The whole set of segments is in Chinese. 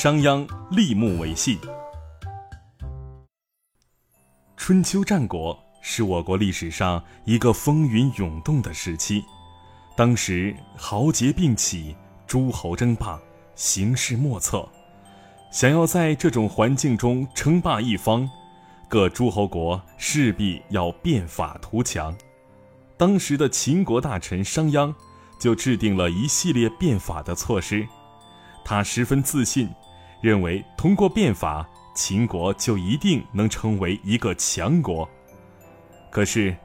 商鞅立木为信。春秋战国是我国历史上一个风云涌动的时期，当时豪杰并起，诸侯争霸，形势莫测。想要在这种环境中称霸一方，各诸侯国势必要变法图强。当时的秦国大臣商鞅就制定了一系列变法的措施，他十分自信，认为通过变法，秦国就一定能成为一个强国。可是，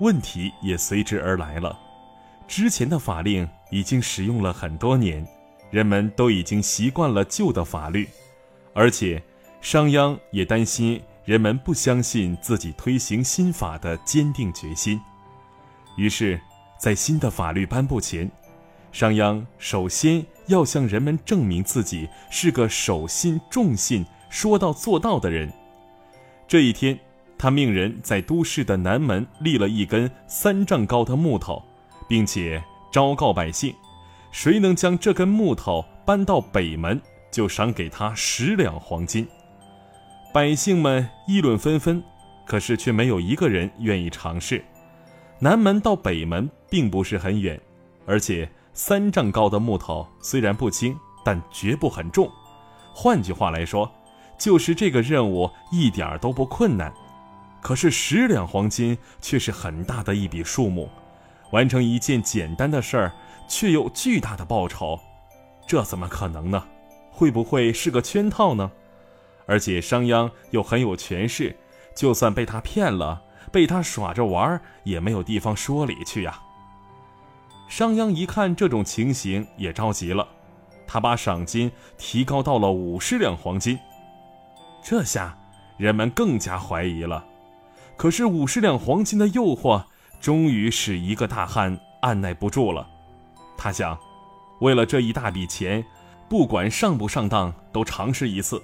问题也随之而来了。之前的法令已经使用了很多年，人们都已经习惯了旧的法律。而且，商鞅也担心人们不相信自己推行新法的坚定决心，于是，在新的法律颁布前，商鞅首先要向人们证明自己是个守信重信、说到做到的人。这一天，他命人在都市的南门立了一根三丈高的木头，并且昭告百姓：谁能将这根木头搬到北门。就赏给他十两黄金，百姓们议论纷纷，可是却没有一个人愿意尝试。南门到北门并不是很远，而且三丈高的木头虽然不轻，但绝不很重。换句话来说，就是这个任务一点都不困难。可是十两黄金却是很大的一笔数目，完成一件简单的事儿，却有巨大的报酬，这怎么可能呢？会不会是个圈套呢？而且商鞅又很有权势，就算被他骗了，被他耍着玩也没有地方说理去呀。商鞅一看这种情形，也着急了，他把赏金提高到了五十两黄金。这下人们更加怀疑了。可是五十两黄金的诱惑，终于使一个大汉按耐不住了。他想，为了这一大笔钱。不管上不上当，都尝试一次。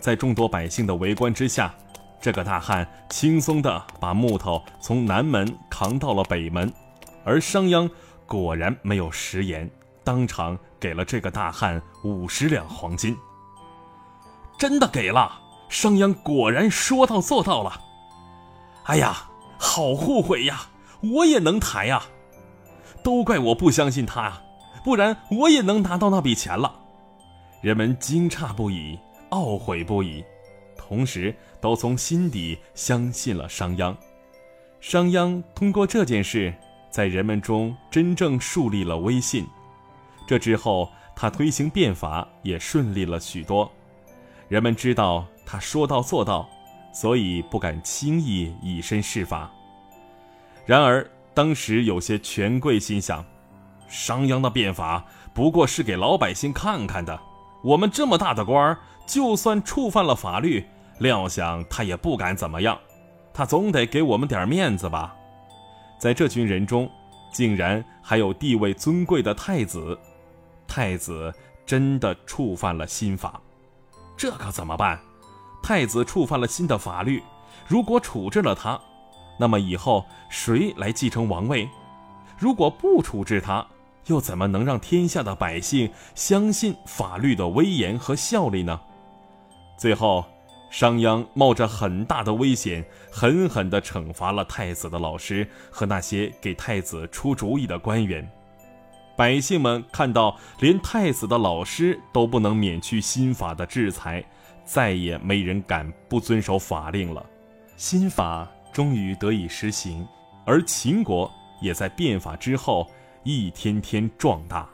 在众多百姓的围观之下，这个大汉轻松地把木头从南门扛到了北门，而商鞅果然没有食言，当场给了这个大汉五十两黄金。真的给了，商鞅果然说到做到了。哎呀，好后悔呀！我也能抬呀，都怪我不相信他啊，不然我也能拿到那笔钱了。人们惊诧不已，懊悔不已，同时都从心底相信了商鞅。商鞅通过这件事，在人们中真正树立了威信。这之后，他推行变法也顺利了许多。人们知道他说到做到，所以不敢轻易以身试法。然而，当时有些权贵心想，商鞅的变法不过是给老百姓看看的。我们这么大的官儿，就算触犯了法律，料想他也不敢怎么样，他总得给我们点面子吧。在这群人中，竟然还有地位尊贵的太子，太子真的触犯了新法，这可怎么办？太子触犯了新的法律，如果处置了他，那么以后谁来继承王位？如果不处置他？又怎么能让天下的百姓相信法律的威严和效力呢？最后，商鞅冒着很大的危险，狠狠地惩罚了太子的老师和那些给太子出主意的官员。百姓们看到连太子的老师都不能免去新法的制裁，再也没人敢不遵守法令了。新法终于得以实行，而秦国也在变法之后。一天天壮大。